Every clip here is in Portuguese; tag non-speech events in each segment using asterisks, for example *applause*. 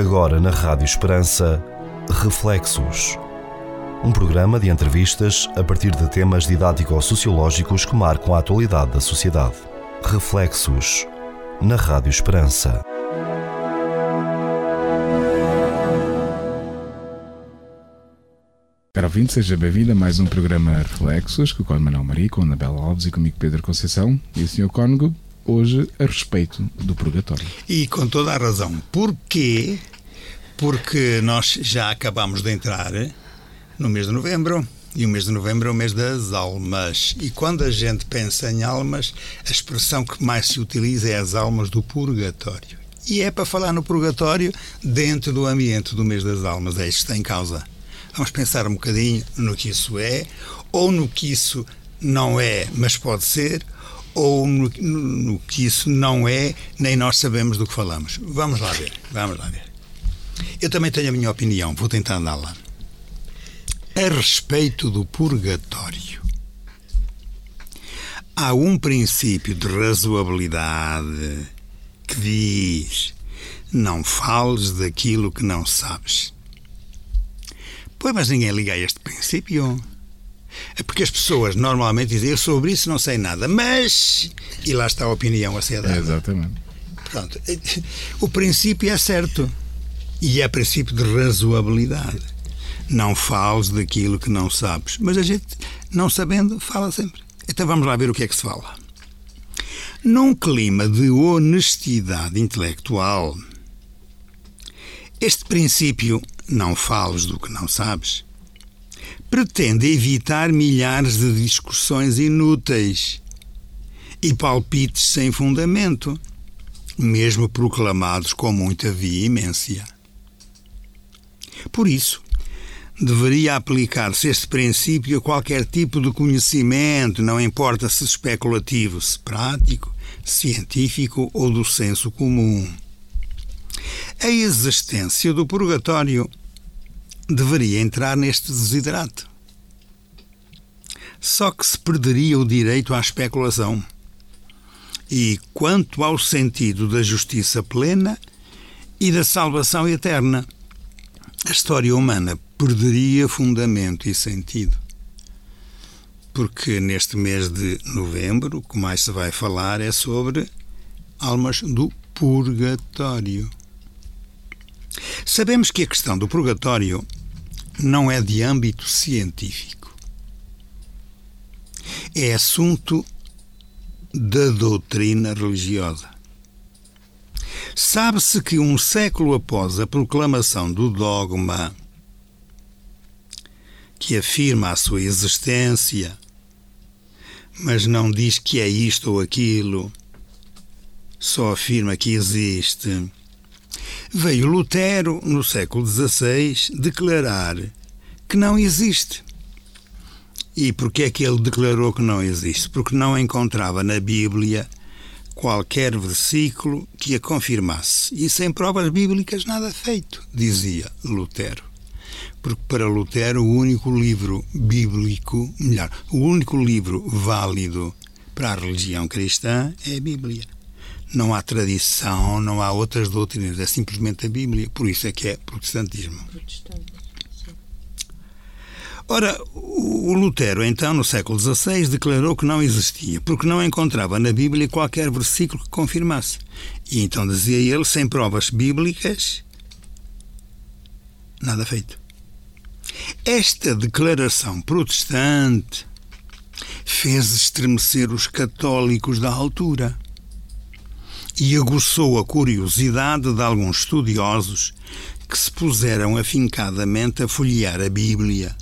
Agora na Rádio Esperança, Reflexos. Um programa de entrevistas a partir de temas didático-sociológicos que marcam a atualidade da sociedade. Reflexos. Na Rádio Esperança. Caro ouvinte, seja bem-vindo a mais um programa Reflexos, com o Manuel Maria, com a Anabela Alves e comigo Pedro Conceição e o Sr. Cónigo, hoje a respeito do purgatório. E com toda a razão. Porquê? Porque nós já acabamos de entrar no mês de novembro e o mês de novembro é o mês das almas. E quando a gente pensa em almas, a expressão que mais se utiliza é as almas do purgatório. E é para falar no purgatório dentro do ambiente do mês das almas. É isto que está em causa. Vamos pensar um bocadinho no que isso é, ou no que isso não é, mas pode ser, ou no, no, que isso não é, nem nós sabemos do que falamos. Vamos lá ver, vamos lá ver. Eu também tenho a minha opinião, vou tentar dá-la. A respeito do purgatório, há um princípio de razoabilidade que diz: não fales daquilo que não sabes. Pois, mas ninguém liga a este princípio. É porque as pessoas normalmente dizem eu sobre isso não sei nada, mas. E lá está a opinião a ser dada. É, exatamente. Pronto. O princípio é certo. E é princípio de razoabilidade. Não fales daquilo que não sabes. Mas a gente, não sabendo, fala sempre. Então vamos lá ver o que é que se fala. Num clima de honestidade intelectual, este princípio não fales do que não sabes, pretende evitar milhares de discussões inúteis e palpites sem fundamento, mesmo proclamados com muita veemência. Por isso, deveria aplicar-se este princípio a qualquer tipo de conhecimento, não importa se especulativo, se prático, científico ou do senso comum. A existência do purgatório deveria entrar neste desidrato. Só que se perderia o direito à especulação. E quanto ao sentido da justiça plena e da salvação eterna, a história humana perderia fundamento e sentido. Porque neste mês de novembro, o que mais se vai falar é sobre almas do purgatório. Sabemos que a questão do purgatório não é de âmbito científico. É assunto da doutrina religiosa. Sabe-se que um século após a proclamação do dogma que afirma a sua existência, mas não diz que é isto ou aquilo, só afirma que existe veio Lutero, no século XVI, declarar que não existe. E porquê é que ele declarou que não existe? Porque não encontrava na Bíblia qualquer versículo que a confirmasse. E sem provas bíblicas nada feito, dizia Lutero. Porque para Lutero o único livro bíblico, melhor, o único livro válido para a religião cristã é a Bíblia não há tradição, não há outras doutrinas, é simplesmente a Bíblia. Por isso é que é protestantismo. Ora, o Lutero, então, no século XVI, declarou que não existia, porque não encontrava na Bíblia qualquer versículo que confirmasse. E então dizia ele, sem provas bíblicas, nada feito. Esta declaração protestante fez estremecer os católicos da altura e aguçou a curiosidade de alguns estudiosos que se puseram afincadamente a folhear a Bíblia,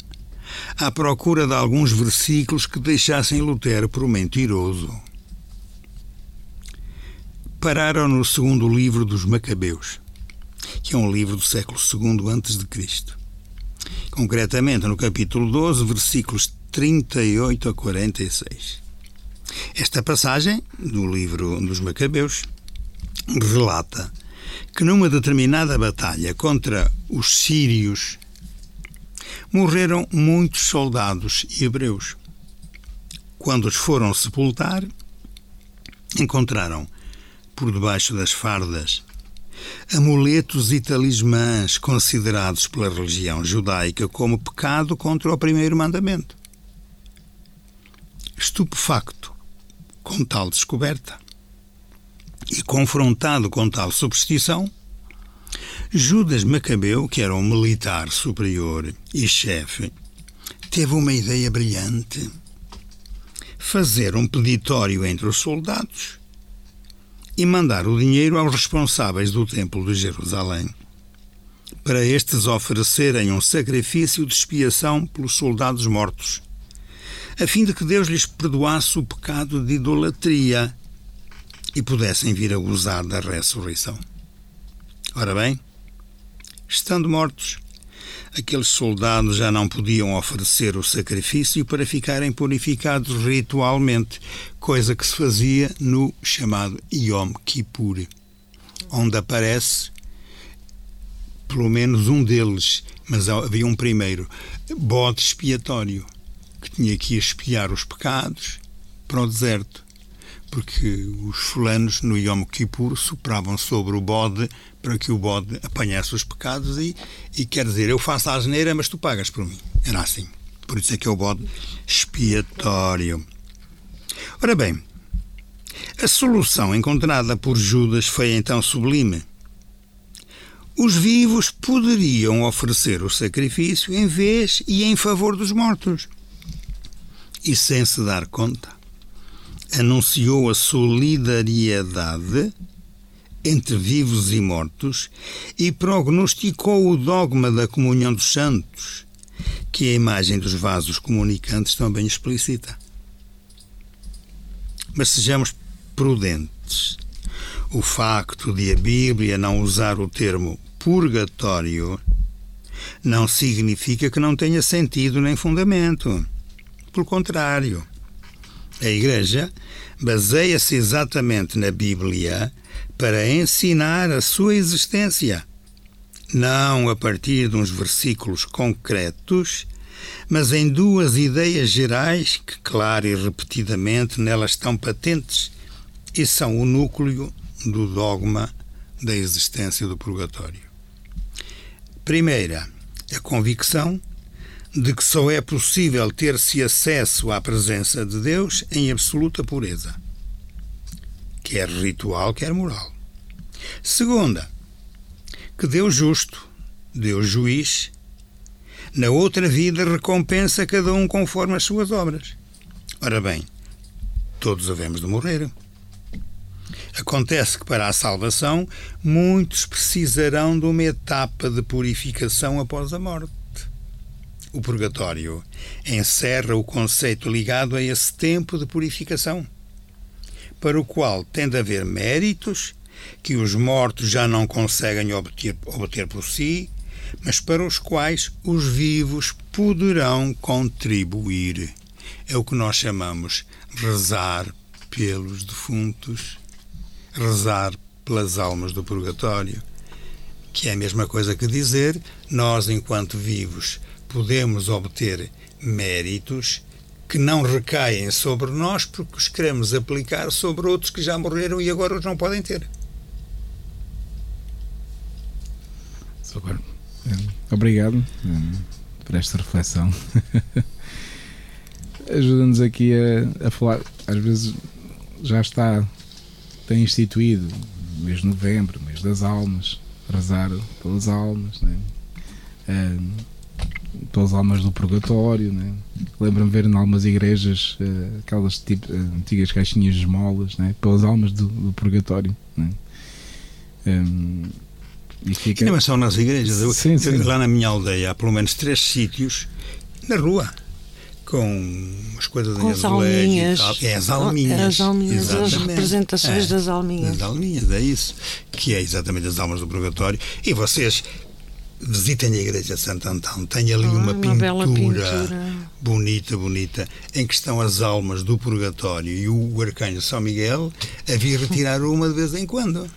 à procura de alguns versículos que deixassem Lutero por mentiroso. Pararam no segundo livro dos Macabeus, que é um livro do século II a.C. Concretamente no capítulo 12, versículos 38 a 46. Esta passagem, do livro dos Macabeus, relata que numa determinada batalha contra os sírios morreram muitos soldados hebreus. Quando os foram sepultar, encontraram por debaixo das fardas amuletos e talismãs considerados pela religião judaica como pecado contra o primeiro mandamento. Estupefacto com tal descoberta e confrontado com tal superstição, Judas Macabeu, que era um militar superior e chefe, teve uma ideia brilhante: fazer um peditório entre os soldados e mandar o dinheiro aos responsáveis do Templo de Jerusalém, para estes oferecerem um sacrifício de expiação pelos soldados mortos, a fim de que Deus lhes perdoasse o pecado de idolatria e pudessem vir a gozar da ressurreição. Ora bem, estando mortos, aqueles soldados já não podiam oferecer o sacrifício para ficarem purificados ritualmente, coisa que se fazia no chamado Yom Kippur, onde aparece pelo menos um deles, mas havia um primeiro, bode expiatório, que tinha que expiar os pecados para o deserto porque os fulanos no Yom Kippur sopravam sobre o bode para que o bode apanhasse os pecados e, e quer dizer, eu faço a asneira, mas tu pagas por mim. Era assim. Por isso é que é o bode expiatório. Ora bem, a solução encontrada por Judas foi então sublime. Os vivos poderiam oferecer o sacrifício em vez e em favor dos mortos. E sem se dar conta, anunciou a solidariedade entre vivos e mortos e prognosticou o dogma da comunhão dos santos, que a imagem dos vasos comunicantes também explicita. Mas sejamos prudentes. O facto de a Bíblia não usar o termo purgatório não significa que não tenha sentido nem fundamento. Pelo contrário, a Igreja baseia-se exatamente na Bíblia para ensinar a sua existência, não a partir de uns versículos concretos, mas em duas ideias gerais que, claro e repetidamente, nelas estão patentes e são o núcleo do dogma da existência do purgatório. Primeira, a convicção de que só é possível ter-se acesso à presença de Deus em absoluta pureza, quer ritual, quer moral. Segunda, que Deus justo, Deus juiz, na outra vida recompensa cada um conforme as suas obras. Ora bem, todos havemos de morrer. Acontece que para a salvação muitos precisarão de uma etapa de purificação após a morte. O purgatório encerra o conceito ligado a esse tempo de purificação, para o qual tem de haver méritos que os mortos já não conseguem obter, obter por si, mas para os quais os vivos poderão contribuir. É o que nós chamamos rezar pelos defuntos, rezar pelas almas do purgatório, que é a mesma coisa que dizer nós, enquanto vivos, podemos obter méritos que não recaem sobre nós porque os queremos aplicar sobre outros que já morreram e agora os não podem ter. Obrigado por esta reflexão. *laughs* Ajuda-nos aqui a, a, falar. Às vezes já está, tem instituído mês de novembro, mês das almas, rezar pelas almas, né? Pelas almas do purgatório. Né? Lembro-me ver em algumas igrejas uh, aquelas tipo, uh, antigas caixinhas de esmolas né? pelas almas do, do purgatório. Né? Um, e fica... não é só nas igrejas. Eu, sim, sim. lá na minha aldeia há pelo menos três sítios na rua com as coisas com as alminhas. É, as alminhas. As alminhas, as representações é, das alminhas. Das alminhas, é isso. Que é exatamente as almas do purgatório. E vocês visitem a igreja de Santo Antão, tem ali ah, uma, uma pintura, bonita, bonita, em que estão as almas do purgatório e o arcanjo São Miguel a vir *laughs* retirar uma de vez em quando.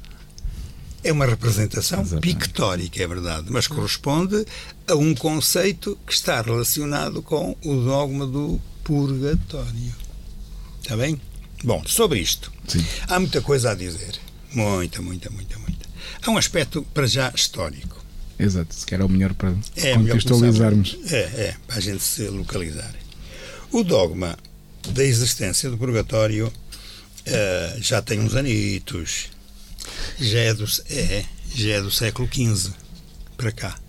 É uma representação Exatamente. pictórica, é verdade, mas corresponde a um conceito que está relacionado com o dogma do purgatório. Está bem? Bom, sobre isto, Sim. há muita coisa a dizer. Muita, muita, muita, muita. Há um aspecto para já histórico. Exato, se calhar é o melhor para é contextualizarmos. Melhor é, é, para a gente se localizar. O dogma da existência do purgatório uh, já tem uns anitos, já é do, é, já é do século XV para cá.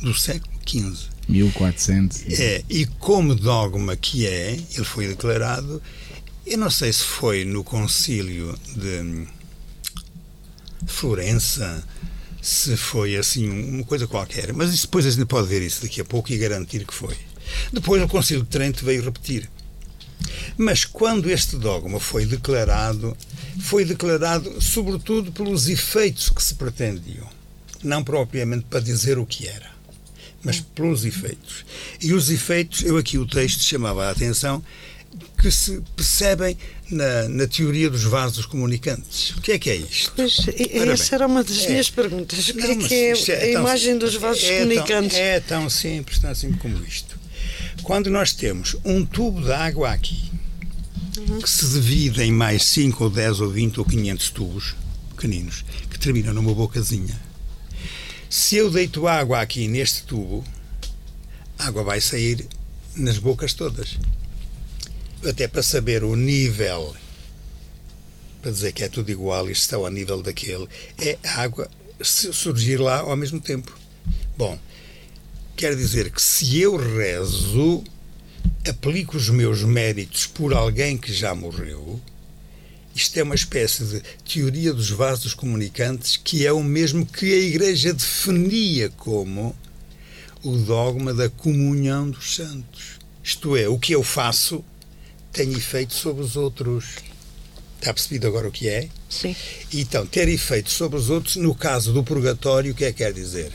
Do século XV. 1400. É, e como dogma que é, ele foi declarado, eu não sei se foi no concílio de Florença, se foi assim, uma coisa qualquer, mas isso, depois a gente pode ver isso daqui a pouco e garantir que foi. Depois o concílio de Trento veio repetir. Mas quando este dogma foi declarado, foi declarado sobretudo pelos efeitos que se pretendiam, não propriamente para dizer o que era mas pelos efeitos. E os efeitos, eu aqui o texto chamava a atenção, que se percebem na, na, teoria dos vasos comunicantes. O que é que é isto? Pois, essa era uma das é. minhas perguntas. O que é que é, é a tão, imagem dos vasos é comunicantes? Tão, é tão simples, tão simples como isto. Quando nós temos um tubo de água aqui, uhum. que se divide em mais 5 ou 10 ou 20 ou 500 tubos pequeninos, que terminam numa bocazinha, se eu deito água aqui neste tubo, a água vai sair nas bocas todas. Até para saber o nível, para dizer que é tudo igual e está ao nível daquele, é a água surgir lá ao mesmo tempo. Bom, quer dizer que se eu rezo, aplico os meus méritos por alguém que já morreu, isto é uma espécie de teoria dos vasos comunicantes que é o mesmo que a Igreja definia como o dogma da comunhão dos santos. Isto é, o que eu faço tem efeito sobre os outros. Está percebido agora o que é? Sim. Então, ter efeito sobre os outros, no caso do purgatório, o que é que quer dizer?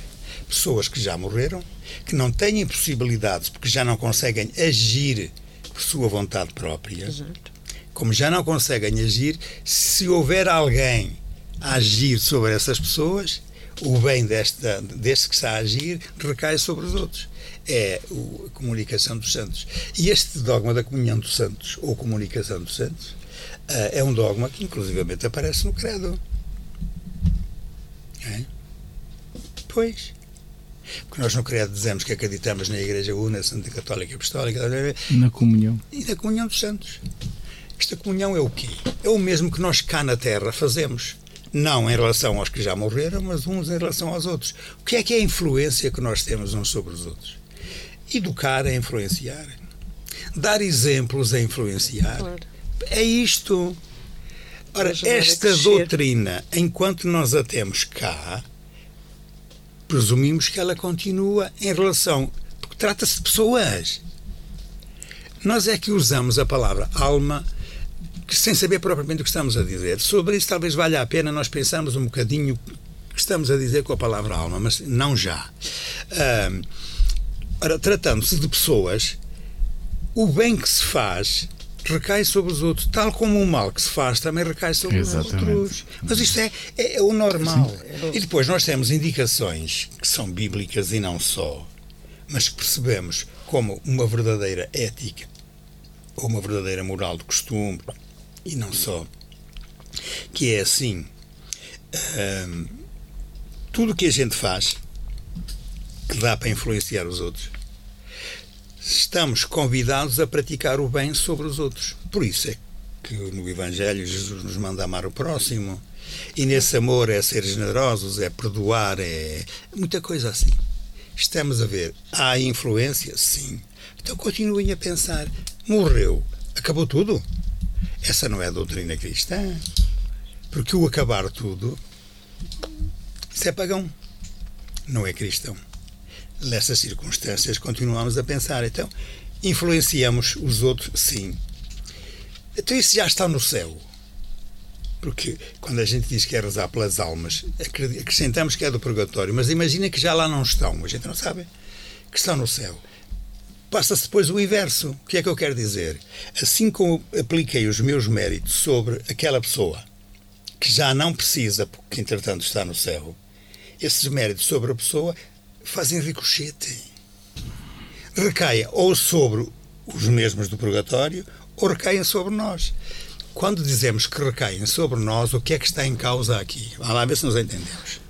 Pessoas que já morreram, que não têm possibilidades porque já não conseguem agir por sua vontade própria. Exato como já não conseguem agir, se houver alguém a agir sobre essas pessoas, o bem deste, deste que está a agir recai sobre os outros. É a comunicação dos santos. E este dogma da comunhão dos santos, ou comunicação dos santos, eh, é um dogma que inclusivamente aparece no credo. É? Pois. Porque nós no credo dizemos que acreditamos na Igreja Una, Santa Católica Apostólica. Na comunhão. E na comunhão dos santos. Esta comunhão é o quê? É o mesmo que nós cá na Terra fazemos. Não em relação aos que já morreram, mas uns em relação aos outros. O que é que é a influência que nós temos uns sobre os outros? Educar é influenciar. Dar exemplos é influenciar. Claro. É isto. Ora, esta doutrina, enquanto nós a temos cá, presumimos que ela continua em relação. Porque trata-se de pessoas. Nós é que usamos a palavra alma sem saber propriamente o que estamos a dizer. Sobre isso, talvez valha a pena nós pensarmos um bocadinho o que estamos a dizer com a palavra alma, mas não já. Ora, tratando-se de pessoas, o bem que se faz recai sobre os outros, tal como o mal que se faz também recai sobre Exatamente. os outros. Mas isto é, é, é o normal. Sim. E depois nós temos indicações que são bíblicas e não só, mas que percebemos como uma verdadeira ética ou uma verdadeira moral de costume e não só, que é assim: hum, tudo o que a gente faz que dá para influenciar os outros, estamos convidados a praticar o bem sobre os outros. Por isso é que no Evangelho Jesus nos manda amar o próximo. E nesse amor é ser generosos, é perdoar, é muita coisa assim. Estamos a ver. Há influência? Sim. Então continuem a pensar. Morreu. Acabou tudo? Essa não é a doutrina cristã. Porque o acabar tudo, isso é pagão. Não é cristão. Nessas circunstâncias, continuamos a pensar. Então, influenciamos os outros, sim. Então, isso já está no céu. Porque quando a gente diz que é rezar pelas almas, acrescentamos que é do purgatório, mas imagina que já lá não estão, a gente não sabe que estão no céu passa-se depois o inverso. O que é que eu quero dizer? Assim como apliquei os meus méritos sobre aquela pessoa que já não precisa, porque entretanto está no céu, esses méritos sobre a pessoa fazem ricochete. Recaem ou sobre os mesmos do purgatório ou recaem sobre nós. quando dizemos que recaem sobre nós, o que é que está em causa aqui? Vamos lá ver se nos entendemos.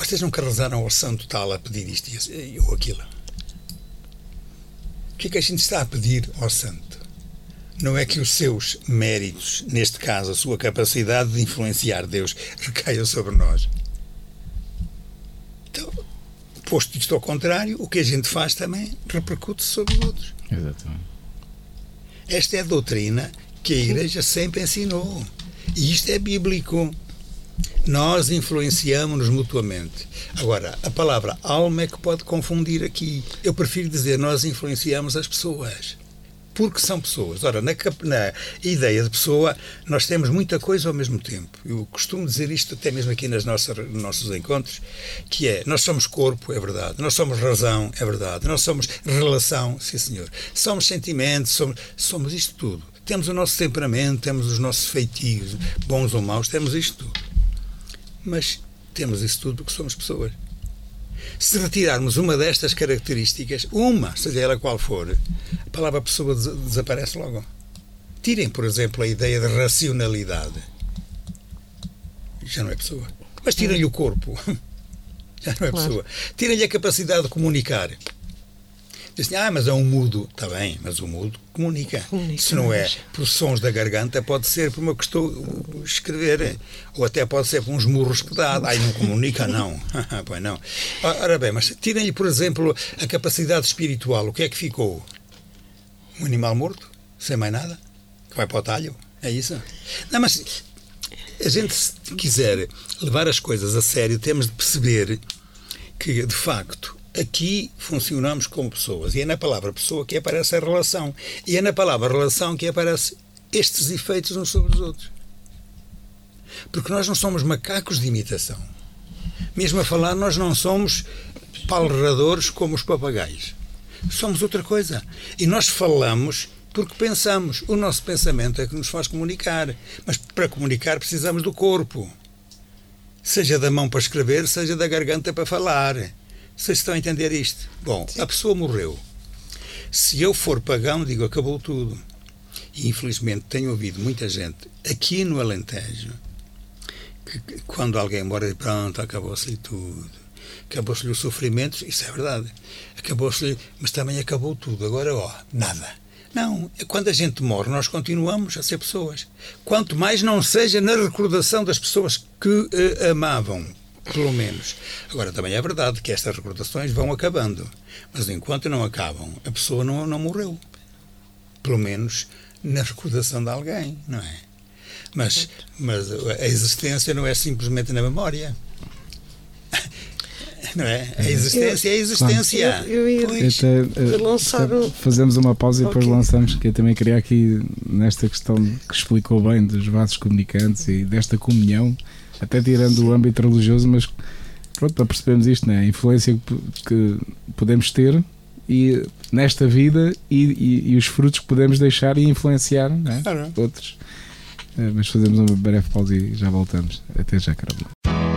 Vocês nunca rezaram ao santo tal a pedir isto ou aquilo? O que é que a gente está a pedir ao santo? Não é que os seus méritos, neste caso a sua capacidade de influenciar Deus, *laughs* recaia sobre nós. Então, posto isto ao contrário, o que a gente faz também repercute sobre os outros. Exatamente. Esta é a doutrina que a Igreja sempre ensinou. E isto é bíblico. Nós influenciamos-nos mutuamente. Agora, a palavra alma é que pode confundir aqui. Eu prefiro dizer nós influenciamos as pessoas porque são pessoas. Ora, na, na, ideia de pessoa, nós temos muita coisa ao mesmo tempo. Eu costumo dizer isto até mesmo aqui nas nossas, nos nossos encontros, que é, nós somos corpo, é verdade, nós somos razão, é verdade, nós somos relação, sim senhor, somos sentimentos, somos, somos isto tudo. Temos o nosso temperamento, temos os nossos feitios, bons ou maus, temos isto tudo. Mas temos isso tudo porque somos pessoas. Se retirarmos uma destas características, uma, seja ela qual for, a palavra pessoa desaparece logo. Tirem, por exemplo, a ideia de racionalidade. Já não é pessoa. Mas tirem-lhe o corpo. *laughs* Já não é pessoa. Tirem-lhe a capacidade de comunicar. Dizem, ah, mas é um mudo. Está bem, mas o mudo comunica. comunica. Se não é por sons da garganta, pode ser por uma questão escrever. Ou até pode ser por uns murros que dá. Aí não comunica, não. *laughs* pois não. Ora bem, mas tirem-lhe, por exemplo, a capacidade espiritual. O que é que ficou? Um animal morto? Sem mais nada? Que vai para o talho? É isso? Não, mas a gente, se quiser levar as coisas a sério, temos de perceber que, de facto, aqui funcionamos como pessoas. E é na palavra pessoa que aparece a relação. E é na palavra relação que aparece estes efeitos uns sobre os outros. Porque nós não somos macacos de imitação. Mesmo a falar, nós não somos palradores como os papagaios. Somos outra coisa. E nós falamos porque pensamos. O nosso pensamento é que nos faz comunicar. Mas para comunicar precisamos do corpo. Seja da mão para escrever, seja da garganta para falar. Vocês estão a entender isto? Bom, Sim. a pessoa morreu. Se eu for pagão, digo, acabou tudo. E infelizmente tenho ouvido muita gente aqui no Alentejo que, quando alguém morre, pronto, acabou-se-lhe tudo. Acabou-se-lhe o sofrimento, isso é verdade. Acabou-se-lhe, mas também acabou tudo. Agora, ó, nada. Não, é quando a gente morre, nós continuamos a ser pessoas. Quanto mais não seja na recordação das pessoas que uh, amavam, pelo menos. Agora, também é verdade que estas recordações vão acabando, mas enquanto não acabam, a pessoa não, não morreu. Pelo menos na recordação de alguém, não é? Mas, mas a existência não é simplesmente na memória. Não é? A existência eu, é a existência. Eu, eu ia até, uh, lançar Fazemos uma pausa e depois okay. lançamos, que eu também queria aqui, nesta questão que explicou bem dos vasos comunicantes e desta comunhão, até tirando Sim. o âmbito religioso, mas pronto, para percebermos isto, né? a influência que podemos ter e nesta vida e, e, e, os frutos que podemos deixar e influenciar né? outros. Eh, mas fazemos uma breve pausa e já voltamos. Até já, Carolina.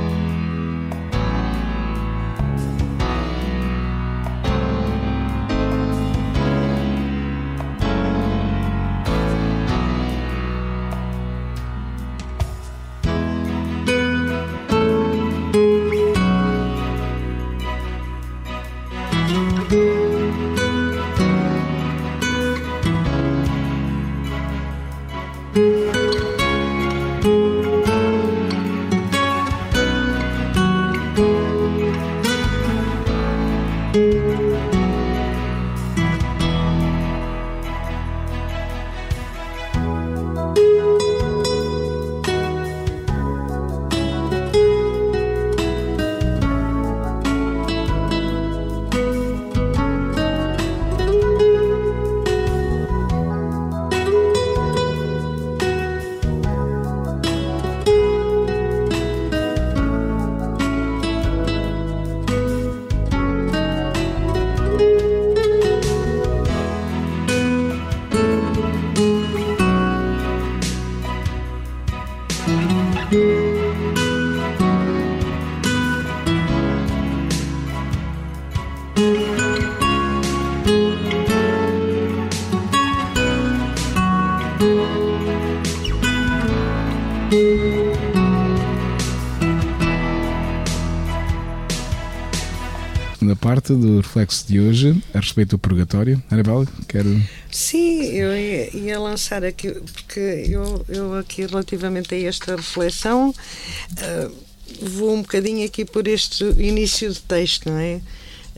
Parte do reflexo de hoje a respeito do purgatório. Anabela, quero. Sim, eu ia, ia, lançar aqui, porque eu, eu aqui relativamente a esta reflexão uh, vou um bocadinho aqui por este início de texto, não é?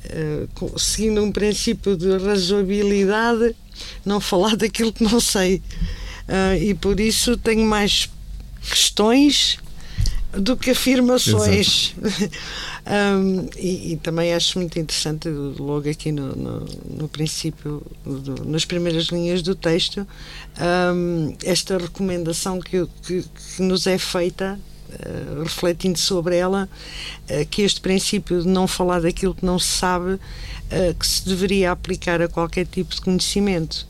Uh, seguindo um princípio de razoabilidade, não falar *laughs* daquilo que não sei. Uh, e por isso tenho mais questões do que afirmações. *laughs* um, e, e, também acho muito interessante, logo aqui no, no, no princípio, do, nas primeiras linhas do texto, um, esta recomendação que, que, que nos é feita Uh, refletindo sobre ela, uh, que este princípio de não falar daquilo que não se sabe, uh, que se deveria aplicar a qualquer tipo de conhecimento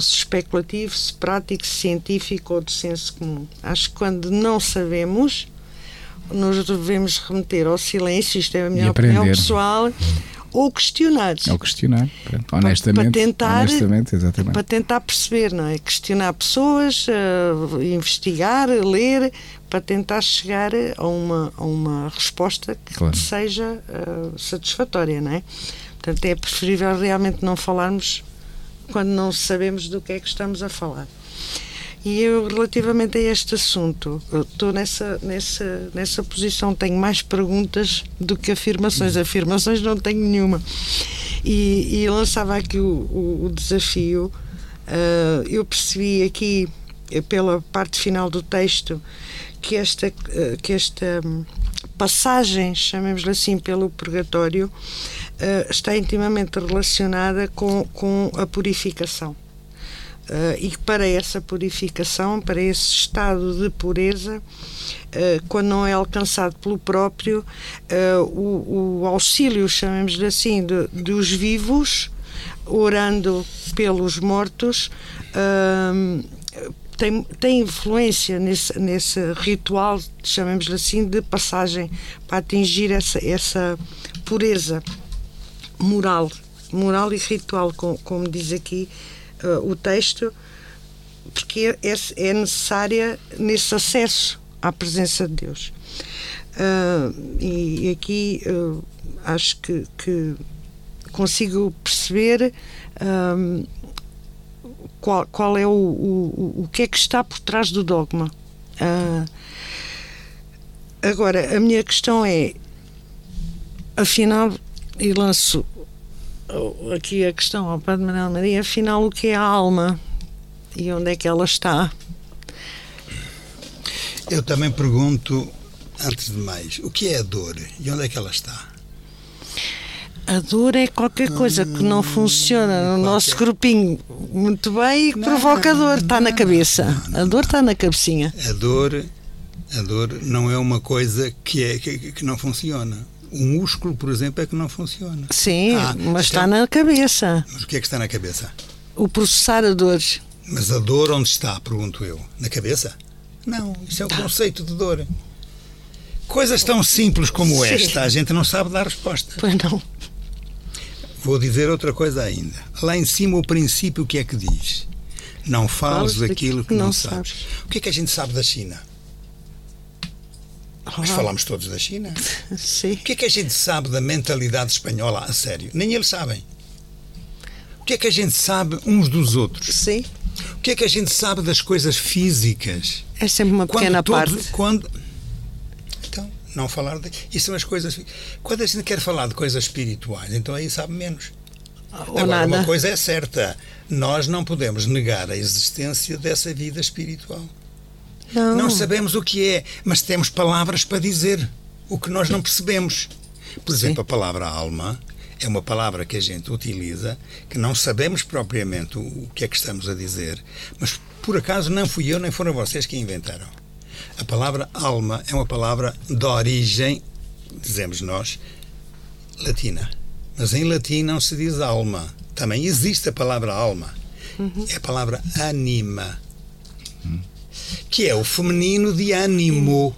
se especulativo, se prático, se científico ou de senso comum. Acho que quando não sabemos, nos devemos remeter ao silêncio, isto é a minha opinião pessoal, ou questionar. Ou questionar, honestamente. Para tentar, honestamente, exatamente. para tentar perceber, não é? Questionar pessoas, uh, investigar, ler, para tentar chegar a uma, a uma resposta que claro. seja uh, satisfatória, não é? Portanto, é preferível realmente não falarmos quando não sabemos do que é que estamos a falar. E eu, relativamente a este assunto, estou nessa, nessa, nessa posição. Tenho mais perguntas do que afirmações. Afirmações não tenho nenhuma. E, e lançava aqui o, o, o desafio. Uh, eu percebi aqui, pela parte final do texto, que esta, uh, que esta um, passagem, chamemos-lhe assim, pelo purgatório, uh, está intimamente relacionada com, com a purificação. Uh, e para essa purificação, para esse estado de pureza, uh, quando não é alcançado pelo próprio, uh, o, o, auxílio, chamemos-lhe assim, de, dos vivos, orando pelos mortos, tem, tem influência nesse, nesse ritual, chamemos-lhe assim, de passagem para atingir essa, essa pureza moral, moral e ritual, como, como diz aqui uh, o texto, porque é, é, necessária nesse acesso à presença de Deus. Uh, e, e, aqui uh, acho que, que, consigo perceber um, qual, qual é o, o, o que é que está por trás do dogma. Uh, agora, a minha questão é, afinal, e lanço aqui a questão ao Padre Manuel Maria, afinal, o que é a alma e onde é que ela está? Eu também pergunto, antes de mais, o que é a dor e onde é que ela está? A dor é qualquer coisa que não funciona no nosso grupinho muito bem e que provoca dor. Está na cabeça. A dor está na cabecinha. A dor, a dor não é uma coisa que, é, que, que não funciona. O músculo, por exemplo, é que não funciona. Sim, ah, mas está na cabeça. Mas o que é que está na cabeça? O processar a dor. Mas a dor onde está, pergunto eu? Na cabeça? Não, isso é o tá. conceito de dor. Coisas tão simples como Sim. esta, a gente não sabe dar resposta. Pois não. Vou dizer outra coisa ainda. Lá em cima o princípio o que é que diz? Não fales daquilo que não, não sabes. sabes. O que é que a gente sabe da China? Mas falamos todos da China. *laughs* Sim. O que é que a gente sabe da mentalidade espanhola a sério? Nem eles sabem. O que é que a gente sabe uns dos outros? Sim. O que é que a gente sabe das coisas físicas? É sempre uma pequena parte. quando... Então, não falar de. Isso são as coisas. Quando a gente quer falar de coisas espirituais, então aí sabe menos. Ou Agora, nada. uma coisa é certa: nós não podemos negar a existência dessa vida espiritual. Não. não sabemos o que é, mas temos palavras para dizer o que nós não percebemos. Por exemplo, Sim. a palavra alma é uma palavra que a gente utiliza, que não sabemos propriamente o que é que estamos a dizer, mas por acaso não fui eu nem foram vocês que inventaram. A palavra alma é uma palavra de origem, dizemos nós, latina. Mas em latim não se diz alma. Também existe a palavra alma. Uhum. É a palavra anima. Uhum que é o feminino de ânimo.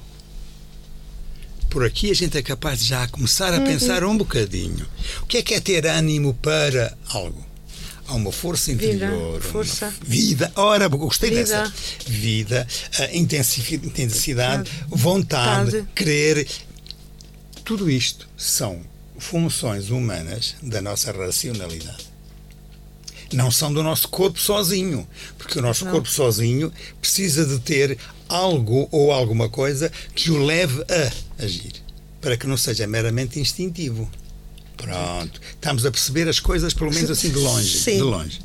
Por aqui a gente é capaz de já começar a uhum. pensar um bocadinho. O que é que é ter ânimo para algo? Há uma força interior. Vida, força. Vida. Ora, gostei vida. dessa. Vida, intensidade, vontade, vontade, querer. Tudo isto são funções humanas da nossa racionalidade. Não são do nosso corpo sozinho, porque o nosso não. corpo sozinho precisa de ter algo ou alguma coisa que o leve a agir, para que não seja meramente instintivo. Pronto. Estamos a perceber as coisas, pelo menos assim de longe. Sim. De longe.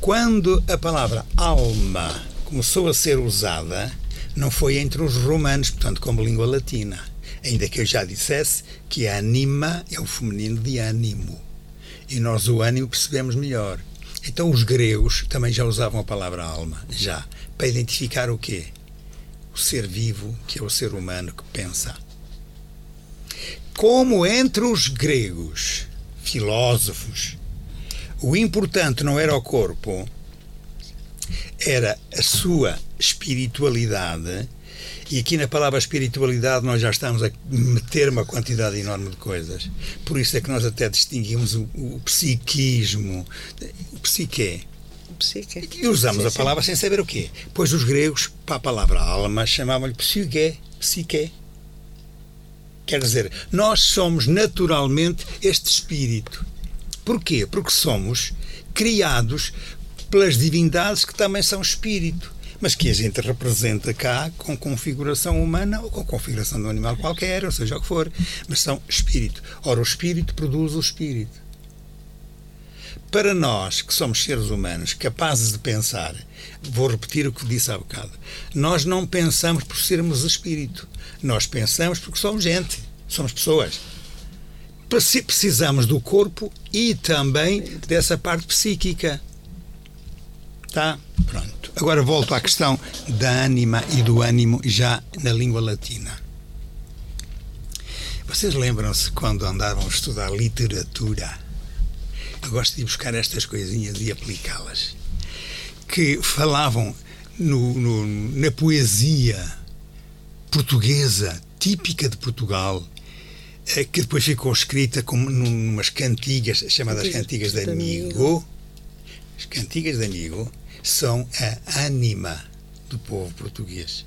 Quando a palavra alma começou a ser usada, não foi entre os romanos, portanto, como língua latina. Ainda que eu já dissesse que anima é o feminino de ânimo. E nós o ânimo percebemos melhor. Então os gregos também já usavam a palavra alma, já, para identificar o quê? O ser vivo, que é o ser humano que pensa. Como entre os gregos, filósofos, o importante não era o corpo, era a sua espiritualidade. E aqui na palavra espiritualidade nós já estamos a meter uma quantidade enorme de coisas. Por isso é que nós até distinguimos o, o psiquismo. O psique. Psique. E usamos sim, a palavra sim. sem saber o quê. Pois os gregos, para a palavra alma, chamavam-lhe psique. Psique. Quer dizer, nós somos naturalmente este espírito. Porquê? Porque somos criados pelas divindades que também são espírito, mas que a gente representa cá com configuração humana ou com configuração de um animal qualquer, ou seja o que for, mas são espírito. Ora, o espírito produz o espírito. Para nós, que somos seres humanos, capazes de pensar, vou repetir o que disse há bocado, nós não pensamos por sermos espírito, nós pensamos porque somos gente, somos pessoas. Precisamos do corpo e também dessa parte psíquica. Tá? Pronto. Agora volto à questão da ânima e do ânimo já na língua latina. Vocês lembram-se quando andavam a estudar literatura? Eu gosto de buscar estas coisinhas e aplicá-las. Que falavam no, no, na poesia portuguesa, típica de Portugal, eh, que depois ficou escrita como numas cantigas chamadas Cantigas de Amigo. As Cantigas de Amigo são a ânima do povo português.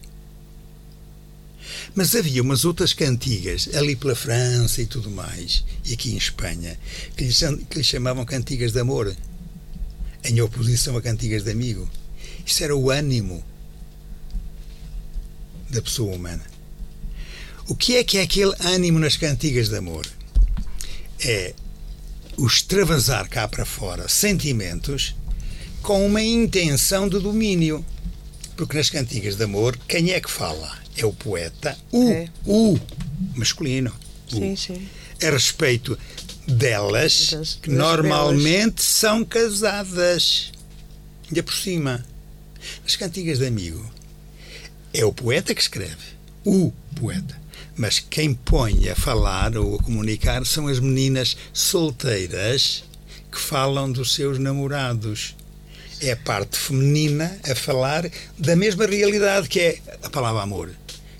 Mas havia umas outras cantigas, ali pela França e tudo mais, e aqui em Espanha, que lhes chamavam cantigas de amor, em oposição a cantigas de amigo. Isso era o ânimo da pessoa humana. O que é que é aquele ânimo nas cantigas de amor? É o extravasar cá para fora sentimentos com uma intenção de domínio. Porque nas cantigas de amor, quem é que fala? É o poeta, o, é. o masculino. O. Sim, sim. A respeito delas, das, que das normalmente belas. são casadas. Ainda por cima. Nas cantigas de amigo, é o poeta que escreve. O poeta. Mas quem põe a falar ou a comunicar são as meninas solteiras que falam dos seus namorados é a parte feminina a falar da mesma realidade que é a palavra amor,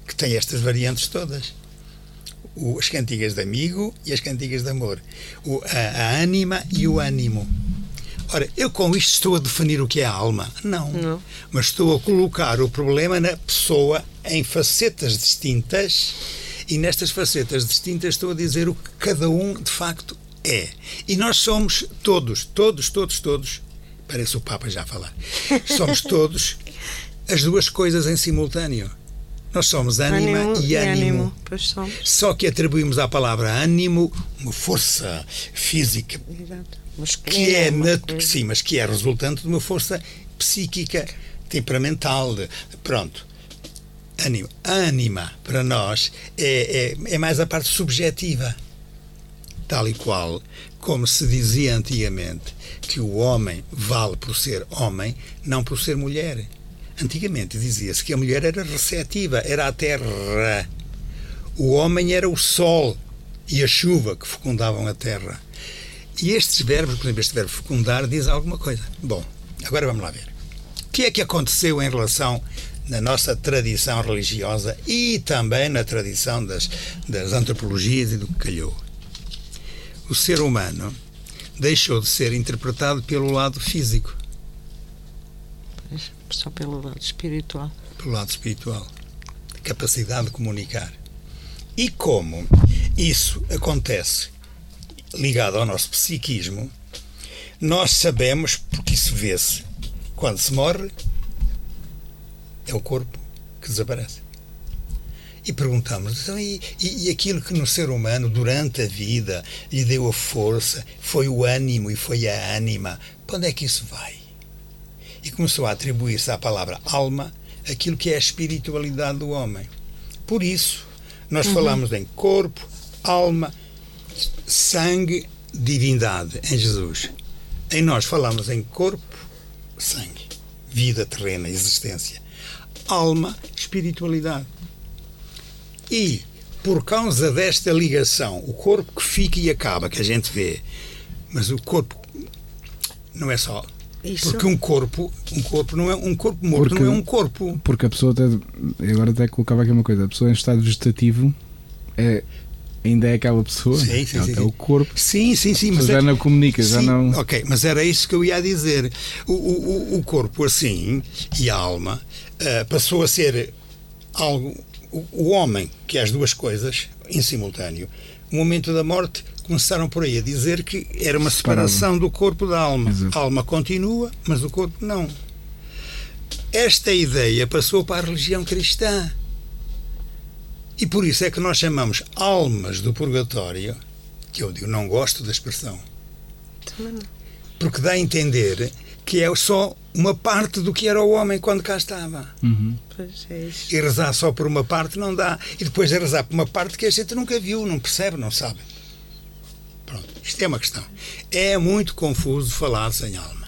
que tem estas variantes todas. O, as cantigas de amigo e as cantigas de amor. O, a, a ânima e o ânimo. Ora, eu com isto estou a definir o que é a alma? Não. Não. Mas estou a colocar o problema na pessoa em facetas distintas e nestas facetas distintas estou a dizer o que cada um de facto é. E nós somos todos, todos, todos, todos parece o Papa já falar. Somos todos as duas coisas em simultâneo. Nós somos ânima ânimo e ânimo. ânimo. Só que atribuímos à palavra ânimo uma força física. Que é, nat- sim, mas que é resultante de uma força psíquica, temperamental. Pronto. Ânimo. Ânima, para nós, é, é, é mais a parte subjetiva. Tal e qual como se dizia antigamente que o homem vale por ser homem, não por ser mulher. Antigamente dizia-se que a mulher era receptiva, era a terra. O homem era o sol e a chuva que fecundavam a terra. E estes verbos, por exemplo, este verbo fecundar, diz alguma coisa. Bom, agora vamos lá ver. O que é que aconteceu em relação na nossa tradição religiosa e também na tradição das, das antropologias e do que calhou? O ser humano deixou de ser interpretado pelo lado físico. Só pelo lado espiritual. Pelo lado espiritual. Capacidade de comunicar. E como isso acontece ligado ao nosso psiquismo, nós sabemos, porque isso vê-se, quando se morre, é o corpo que desaparece. E perguntamos, então, e, e, e, aquilo que no ser humano, durante a vida, lhe deu a força, foi o ânimo e foi a ânima, para onde é que isso vai? E começou a atribuir-se à palavra alma aquilo que é a espiritualidade do homem. Por isso, nós uhum. falamos em corpo, alma, sangue, divindade em Jesus. Em nós falamos em corpo, sangue, vida terrena, existência. Alma, espiritualidade. E, por causa desta ligação, o corpo que fica e acaba, que a gente vê, mas o corpo não é só isso. Porque um corpo, um corpo não é um corpo morto porque, não é um corpo. Porque a pessoa até agora até colocava aqui uma coisa, a pessoa em estado vegetativo é ainda é aquela pessoa, sim, sim, sim, é o corpo. Sim, sim, sim. Mas já é, não comunica, já não. Ok, mas era isso que eu ia dizer. O, o, o corpo assim e a alma uh, passou a ser algo. O, o homem, que é as duas coisas em simultâneo, o momento da morte começaram por aí a dizer que era uma separação do corpo da alma. Exato. A alma continua, mas o corpo não. Esta ideia passou para a religião cristã. E por isso é que nós chamamos almas do purgatório, que eu digo, não gosto da expressão. Porque dá a entender que é só uma parte do que era o homem quando cá estava. Uhum. É e rezar só por uma parte não dá. E depois de rezar por uma parte que a gente nunca viu, não percebe, não sabe. Pronto, isto é uma questão. É muito confuso falar sem alma.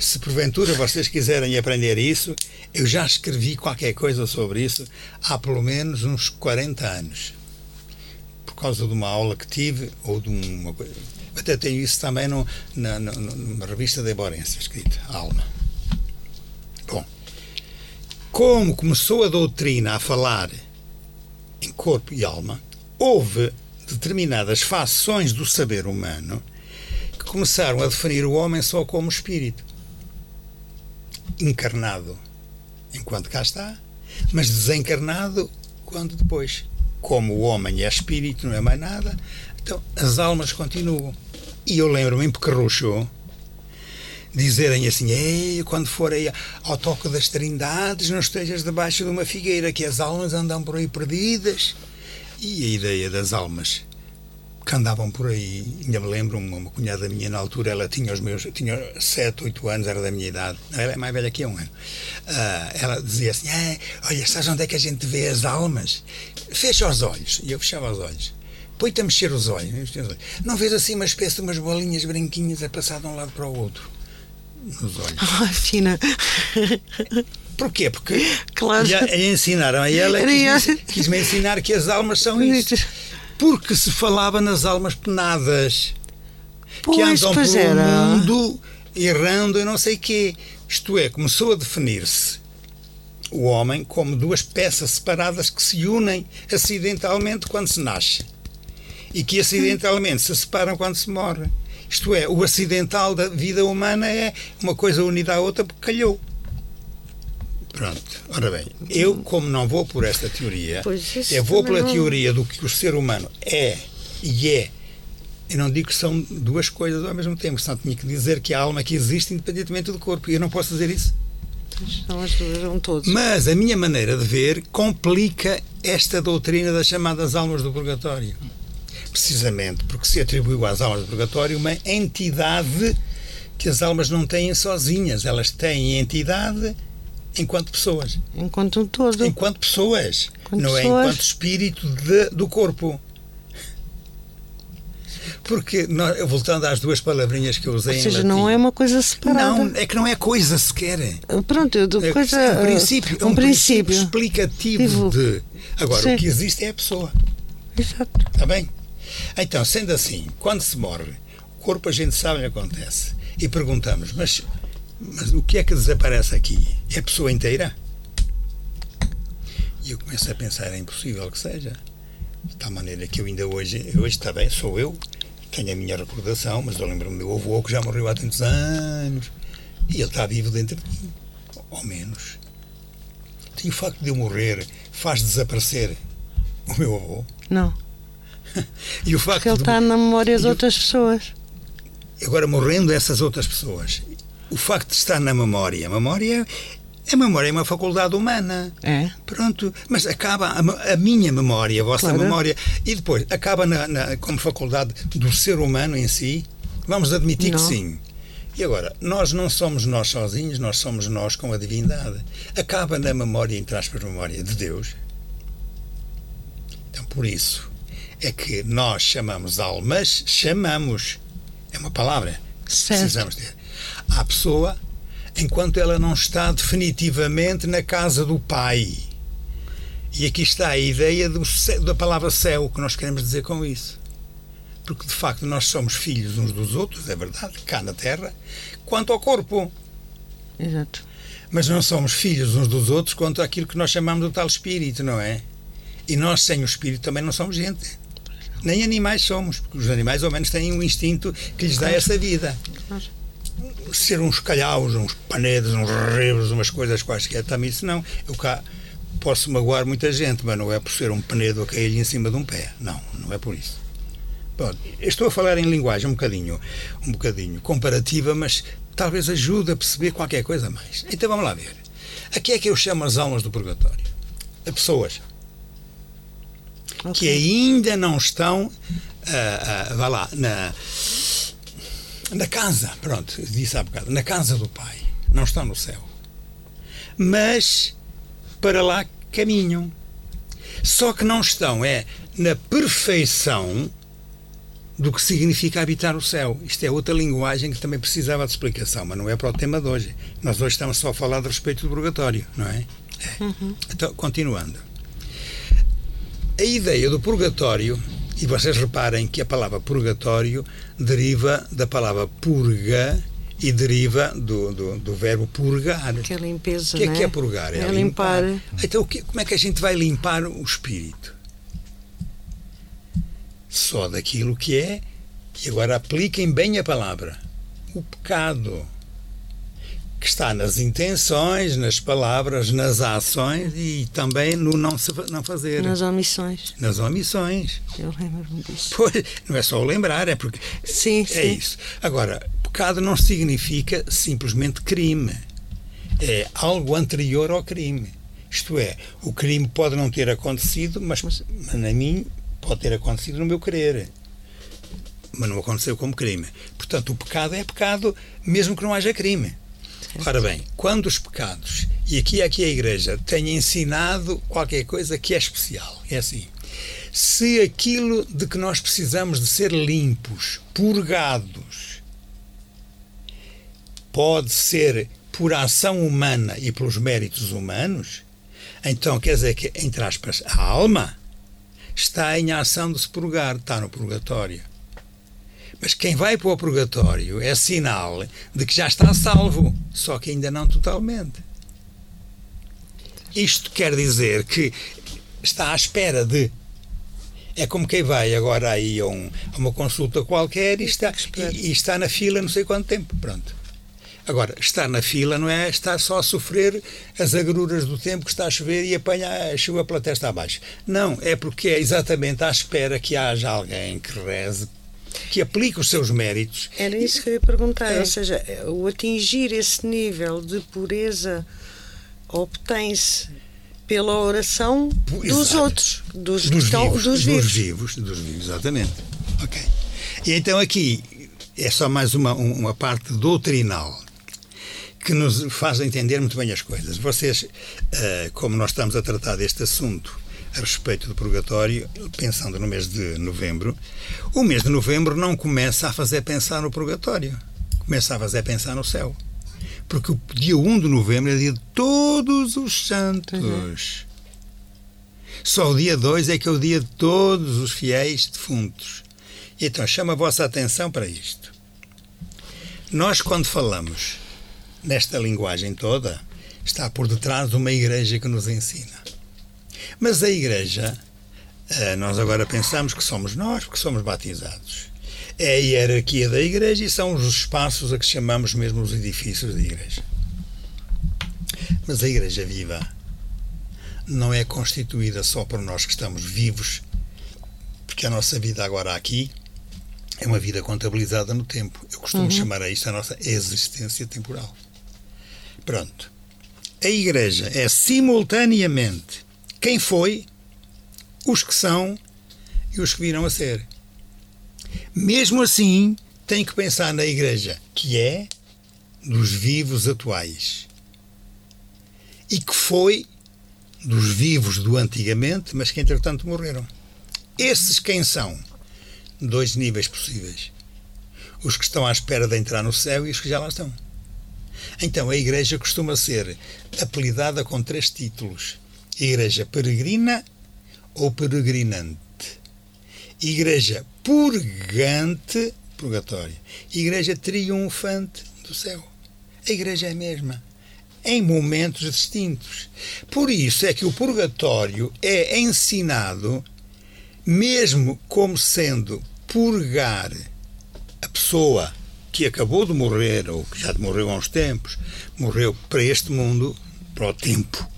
Se porventura vocês quiserem aprender isso, eu já escrevi qualquer coisa sobre isso há pelo menos uns 40 anos. Por causa de uma aula que tive, ou de uma coisa. Até tenho isso também no, na, numa revista de Eborência, escrito, Alma. Bom, como começou a doutrina a falar em corpo e alma, houve determinadas fações do saber humano que começaram a definir o homem só como espírito encarnado enquanto cá está, mas desencarnado quando depois. Como o homem é espírito, não é mais nada, então as almas continuam. E eu lembro-me em Pecarrucho dizerem assim: Ei, quando for aí ao toque das Trindades, não estejas debaixo de uma figueira, que as almas andam por aí perdidas. E a ideia das almas que andavam por aí, ainda me lembro, uma, uma cunhada minha na altura, ela tinha os meus, tinha 7, 8 anos, era da minha idade, ela é mais velha que eu, um ano. Uh, ela dizia assim: Olha, sabes onde é que a gente vê as almas? Fecha os olhos. E eu fechava os olhos. Põe-te a mexer os olhos. Não vês assim uma espécie de umas bolinhas branquinhas a passar de um lado para o outro? Nos olhos. *laughs* Ah, fina. Porquê? Porque claro. a, ensinaram a ela, quis-me quis ensinar que as almas são isso. Porque se falava nas almas penadas pois, que andam pelo era. mundo errando e não sei quê. Isto é, começou a definir-se o homem como duas peças separadas que se unem acidentalmente quando se nasce e que acidentalmente se separam quando se morre. Isto é, o acidental da vida humana é uma coisa unida à outra porque calhou. Pronto, ora bem, eu como não vou por esta teoria, eu vou pela não... teoria do que o ser humano é e é. Eu não digo que são duas coisas ao mesmo tempo, senão tinha que dizer que a alma que existe independentemente do corpo, e eu não posso dizer isso. Não, as todos. Mas a minha maneira de ver complica esta doutrina das chamadas almas do purgatório. Precisamente porque se atribuiu às almas do purgatório uma entidade que as almas não têm sozinhas, elas têm entidade enquanto pessoas. Enquanto um todo. Enquanto pessoas. Enquanto não é pessoas. é enquanto espírito de, do corpo. Porque, nós, voltando às duas palavrinhas que eu usei Ou seja, não é uma coisa separada. Não, é que não é coisa sequer. Pronto, eu é, coisa. É um princípio, é um, um princípio. princípio explicativo de. Agora, Sim. o que existe é a pessoa. Exato. Está bem? Então, sendo assim, quando se morre, o corpo a gente sabe o que acontece. E perguntamos, mas mas o que é que desaparece aqui? É a pessoa inteira? E eu começo a pensar, é impossível que seja. De tal maneira que eu ainda hoje, hoje está bem, sou eu, tenho a minha recordação, mas eu lembro-me do meu avô que já morreu há tantos anos e ele está vivo dentro de mim, ou menos. E o facto de eu morrer faz desaparecer o meu avô? Não. E o facto Porque ele de- está na memória de outras pessoas. agora morrendo essas outras pessoas, o facto de estar na memória, a memória, a memória é uma faculdade humana. É. Pronto, mas acaba a, a minha memória, a vossa Claro. memória, e depois acaba na, na- como faculdade do ser humano em si. Vamos admitir que Não. sim. E agora, nós não somos nós sozinhos, nós somos nós com a divindade. Acaba na memória, entre aspas, memória de Deus. Então, por isso, é que nós chamamos almas, chamamos. É uma palavra. que Certo. Precisamos ter. À pessoa, enquanto ela não está definitivamente na casa do Pai. E aqui está a ideia do da palavra céu, que nós queremos dizer com isso. Porque, de facto, nós somos filhos uns dos outros, é verdade, cá na Terra, quanto ao corpo. Exato. Mas não somos filhos uns dos outros quanto àquilo que nós chamamos do tal espírito, não é? E nós, sem o espírito, também não somos gente. Nem animais somos, porque os animais, ao menos, têm um instinto que lhes dá essa vida. Ser uns calhaus, uns panedos, uns rebos, umas coisas quaisquer, também isso não. Eu cá posso magoar muita gente, mas não é por ser um panedo a cair-lhe em cima de um pé. Não, não é por isso. Eu estou a falar em linguagem um bocadinho, um bocadinho comparativa, mas talvez ajude a perceber qualquer coisa mais. Então vamos lá ver. A que é que eu chamo as almas do purgatório? A pessoas que Ok. ainda não estão, ah, ah, vá lá, na, na casa, pronto, disse há bocado, na casa do Pai, não estão no céu. Mas para lá caminham. Só que não estão, é na perfeição do que significa habitar o céu. Isto é outra linguagem que também precisava de explicação, mas não é para o tema de hoje. Nós hoje estamos só a falar de respeito do purgatório, não é? É. Então, continuando. A ideia do purgatório, e vocês reparem que a palavra purgatório deriva da palavra purga e deriva do, do, do verbo purgar. Que é limpeza, O que é não que é purgar? É limpar. Então, o que- como é que a gente vai limpar o espírito? Só daquilo que é, e agora apliquem bem a palavra, o pecado. Que está nas intenções, nas palavras, nas ações e também no não, se, não fazer. Nas omissões. nas omissões. Eu lembro-me disso. Pois, não é só o lembrar, é porque Sim, é sim. isso. Agora, pecado não significa simplesmente crime. É algo anterior ao crime. Isto é, o crime pode não ter acontecido, mas, mas na mim pode ter acontecido no meu querer. Mas não aconteceu como crime. Portanto, o pecado é pecado, mesmo que não haja crime. Ora bem, quando os pecados, e aqui aqui a Igreja, tem ensinado qualquer coisa que é especial, é assim. Se aquilo de que nós precisamos de ser limpos, purgados, pode ser por ação humana e pelos méritos humanos, então quer dizer que, entre aspas, a alma está em ação de se purgar, está no purgatório. Mas quem vai para o purgatório é sinal de que já está salvo, só que ainda não totalmente. Isto quer dizer que está à espera de. É como quem vai agora aí a, um- a uma consulta qualquer e está, e, e está na fila não sei quanto tempo. Pronto. Agora, estar na fila não é estar só a sofrer as agruras do tempo que está a chover e apanha a chuva pela testa abaixo. Não, é porque é exatamente à espera que haja alguém que reze, que aplique os seus méritos. Era isso que eu ia perguntar. É. Ou seja, o atingir esse nível de pureza obtém-se pela oração Pu- dos exato. outros, dos, que dos estão- vivos, dos vivos. vivos, dos vivos, exatamente. Ok. E então aqui é só mais uma, um- uma parte doutrinal que nos faz entender muito bem as coisas. Vocês, eh, como nós estamos a tratar deste assunto a respeito do purgatório, pensando no mês de novembro, o mês de novembro não começa a fazer pensar no purgatório, começa a fazer pensar no céu. Porque o dia 1 de novembro é dia de todos os santos. Só o dia 2 é que é o dia de todos os fiéis defuntos. Então, chama a vossa atenção para isto. Nós, quando falamos nesta linguagem toda, está por detrás de uma igreja que nos ensina. Mas a igreja, eh, nós agora pensamos que somos nós, porque somos batizados. É a hierarquia da igreja e são os espaços a que chamamos mesmo os edifícios da igreja. Mas a igreja viva não é constituída só por nós que estamos vivos, Porque a nossa vida agora aqui é uma vida contabilizada no tempo. Eu costumo uhum. chamar a isto a nossa existência temporal. Pronto. A Igreja é simultaneamente quem foi, os que são e os que virão a ser. Mesmo assim, tem que pensar na Igreja que é dos vivos atuais e que foi dos vivos do antigamente, mas que entretanto morreram. Esses quem são? Dois níveis possíveis. Os que estão à espera de entrar no céu e os que já lá estão. Então a Igreja costuma ser apelidada com três títulos: Igreja peregrina ou peregrinante, Igreja purgante, purgatório, Igreja triunfante do céu. A Igreja é a mesma em momentos distintos. Por isso é que o purgatório é ensinado mesmo como sendo purgar a pessoa que acabou de morrer ou que já morreu há uns tempos, morreu para este mundo, para o tempo,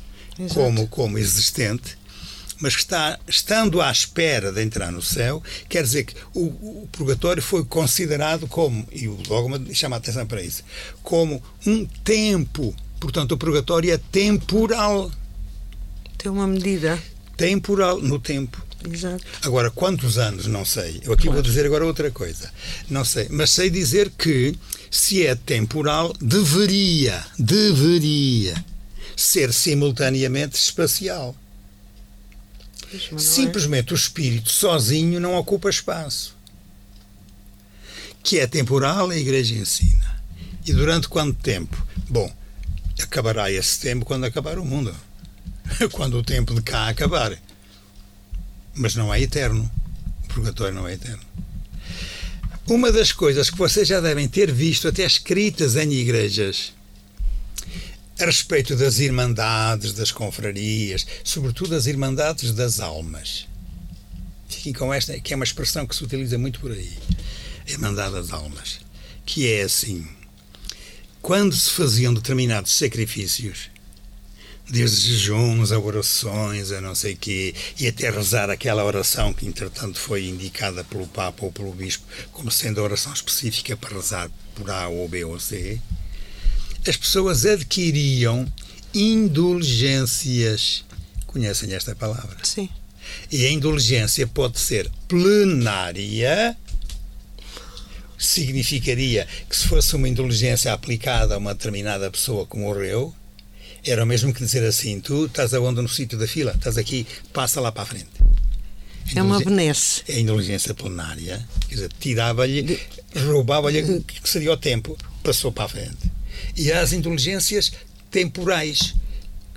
como, como existente, mas que está estando à espera de entrar no céu, quer dizer que o, o, purgatório foi considerado como, e o dogma chama a atenção para isso, como um tempo Portanto, o purgatório é temporal. Tem uma medida. Temporal, no tempo. Exato. Agora, quantos anos? Não sei. Eu aqui claro. vou dizer agora outra coisa. Não sei. Mas sei dizer que, se é temporal, deveria, deveria ser simultaneamente espacial. É. Simplesmente o espírito sozinho não ocupa espaço. Que é temporal, a Igreja ensina. E durante quanto tempo? Bom, acabará esse tempo quando acabar o mundo. *laughs* quando o tempo de cá acabar. Mas não é eterno. O purgatório não é eterno. Uma das coisas que vocês já devem ter visto, até escritas em igrejas, a respeito das irmandades, das confrarias, sobretudo as irmandades das almas. Fiquem com esta, que é uma expressão que se utiliza muito por aí. A Irmandade das Almas. Que é assim quando se faziam determinados sacrifícios, desde jejuns a orações, a não sei quê, e até rezar aquela oração que entretanto foi indicada pelo Papa ou pelo Bispo como sendo a oração específica para rezar por A ou B ou C, as pessoas adquiriam indulgências. Conhecem esta palavra? Sim. E a indulgência pode ser plenária significaria que se fosse uma indulgência aplicada a uma determinada pessoa que morreu, era o mesmo que dizer assim: tu estás aonde no sítio da fila, estás aqui, passa lá para a frente. É uma benesse. É a indulgência plenária, quer dizer, tirava-lhe, roubava-lhe que seria o tempo, passou para a frente. E as indulgências temporais.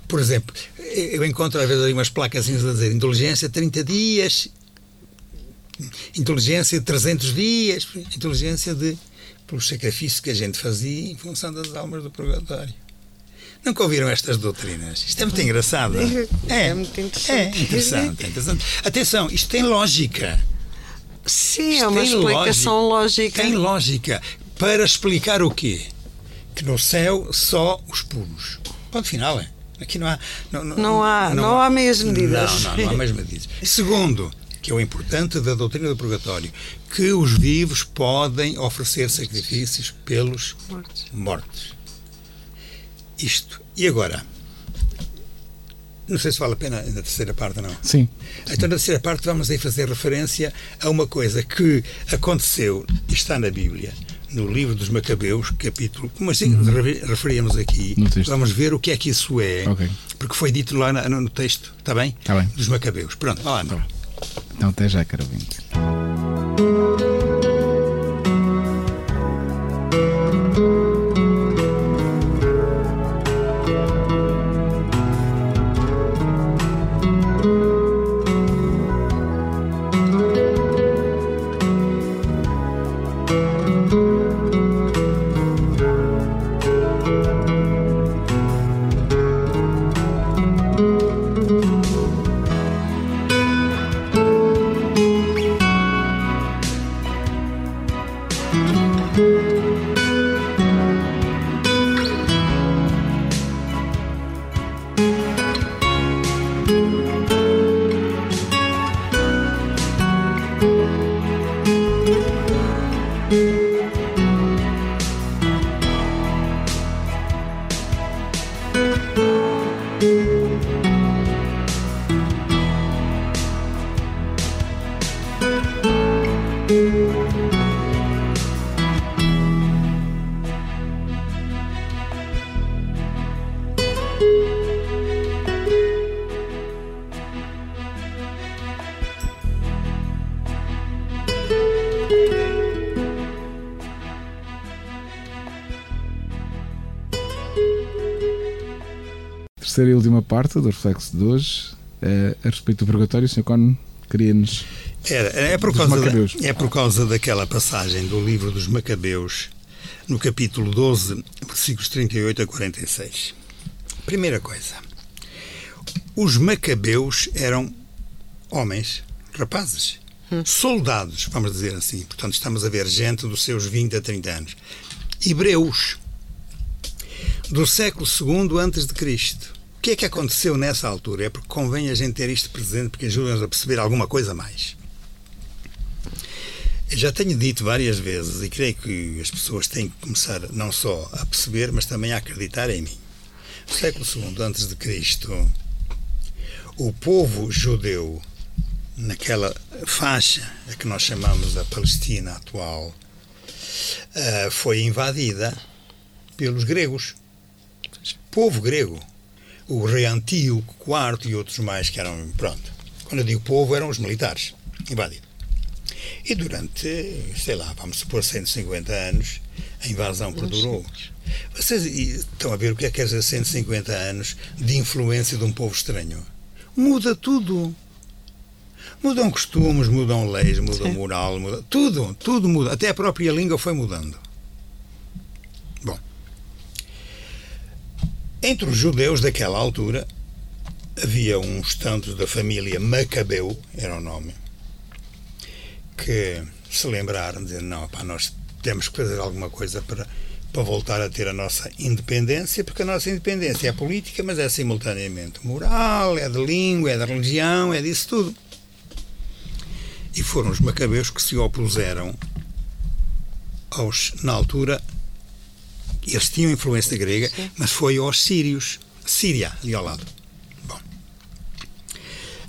Por exemplo, eu encontro às vezes ali umas placas a dizer indulgência 30 dias inteligência de 300 dias, inteligência de pelos sacrifícios que a gente fazia em função das almas do purgatório. Nunca ouviram estas doutrinas? Isto é muito engraçado. *laughs* É, é muito interessante. É interessante, é interessante. Atenção, isto tem lógica. Sim, isto é uma explicação lógica, lógica. Tem lógica. Para explicar o quê? Que no céu só os puros. Ponto final, é. Aqui não há. Não, não, não há, não, não há, há meias medidas. Não, não, não há meias medidas. *laughs* Segundo, que é o importante da doutrina do purgatório, que os vivos podem oferecer sacrifícios pelos mortos. mortos. Isto. E agora? Não sei se vale a pena na terceira parte, não. Sim. Então, na terceira parte, vamos aí fazer referência a uma coisa que aconteceu e está na Bíblia, no livro dos Macabeus, capítulo, como assim uhum. referíamos aqui, vamos ver o que é que isso é, okay. porque foi dito lá no, texto, está bem? Está bem. Dos Macabeus. Pronto, vá lá, tá então, até já, caro ouvinte. Terceira e última parte do reflexo de hoje, uh, a respeito do purgatório, o Sr. Cono queria-nos. É, é, por causa da, é por causa daquela passagem do livro dos Macabeus, no capítulo 12, versículos 38 a 46. Primeira coisa, os Macabeus eram homens, rapazes, hum. soldados, vamos dizer assim. Portanto, estamos a ver gente dos seus 20 a 30 anos. Hebreus, do século II antes de Cristo. O que é que aconteceu nessa altura? É porque convém a gente ter isto presente porque ajuda-nos a perceber alguma coisa mais. Eu já tenho dito várias vezes e creio que as pessoas têm que começar não só a perceber, mas também a acreditar em mim. No século II antes de Cristo, o povo judeu naquela faixa a que nós chamamos a Palestina atual eh, foi invadida pelos gregos povo grego, o rei Antíoco IV e outros mais que eram, pronto, quando eu digo povo, eram os militares invadidos. E durante, sei lá, vamos supor 150 anos, a invasão perdurou. Vocês estão a ver o que é que quer dizer 150 anos de influência de um povo estranho? Muda tudo. Mudam costumes, mudam leis, mudam moral, muda, tudo, tudo muda. Até a própria língua foi mudando. Entre os judeus daquela altura havia uns tantos da família Macabeu, era o nome, que se lembraram, dizendo: não, pá, nós temos que fazer alguma coisa para, para voltar a ter a nossa independência, porque a nossa independência é política, mas é simultaneamente moral, é de língua, é de religião, é disso tudo. E foram os macabeus que se opuseram aos, na altura, eles tinham influência grega, Sim. mas foi aos sírios. Síria, ali ao lado. Bom.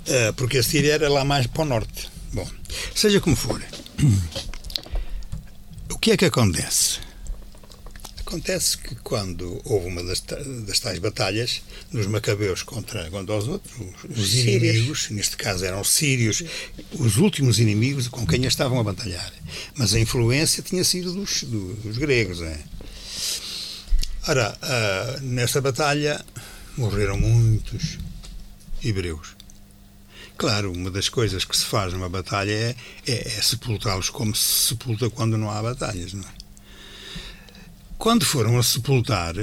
Uh, porque a Síria era lá mais para o norte. Bom, seja como for. *clears throat* O que é que acontece? Acontece que quando houve uma das, das tais batalhas, nos Macabeus contra, contra os outros, os, os inimigos, neste caso eram os sírios, os últimos inimigos com quem estavam a batalhar. Mas a influência tinha sido dos, dos gregos. É? Ora, uh, nessa batalha morreram muitos hebreus. Claro, uma das coisas que se faz numa batalha é, é, é sepultá-los como se sepulta quando não há batalhas, não é? Quando foram a sepultar,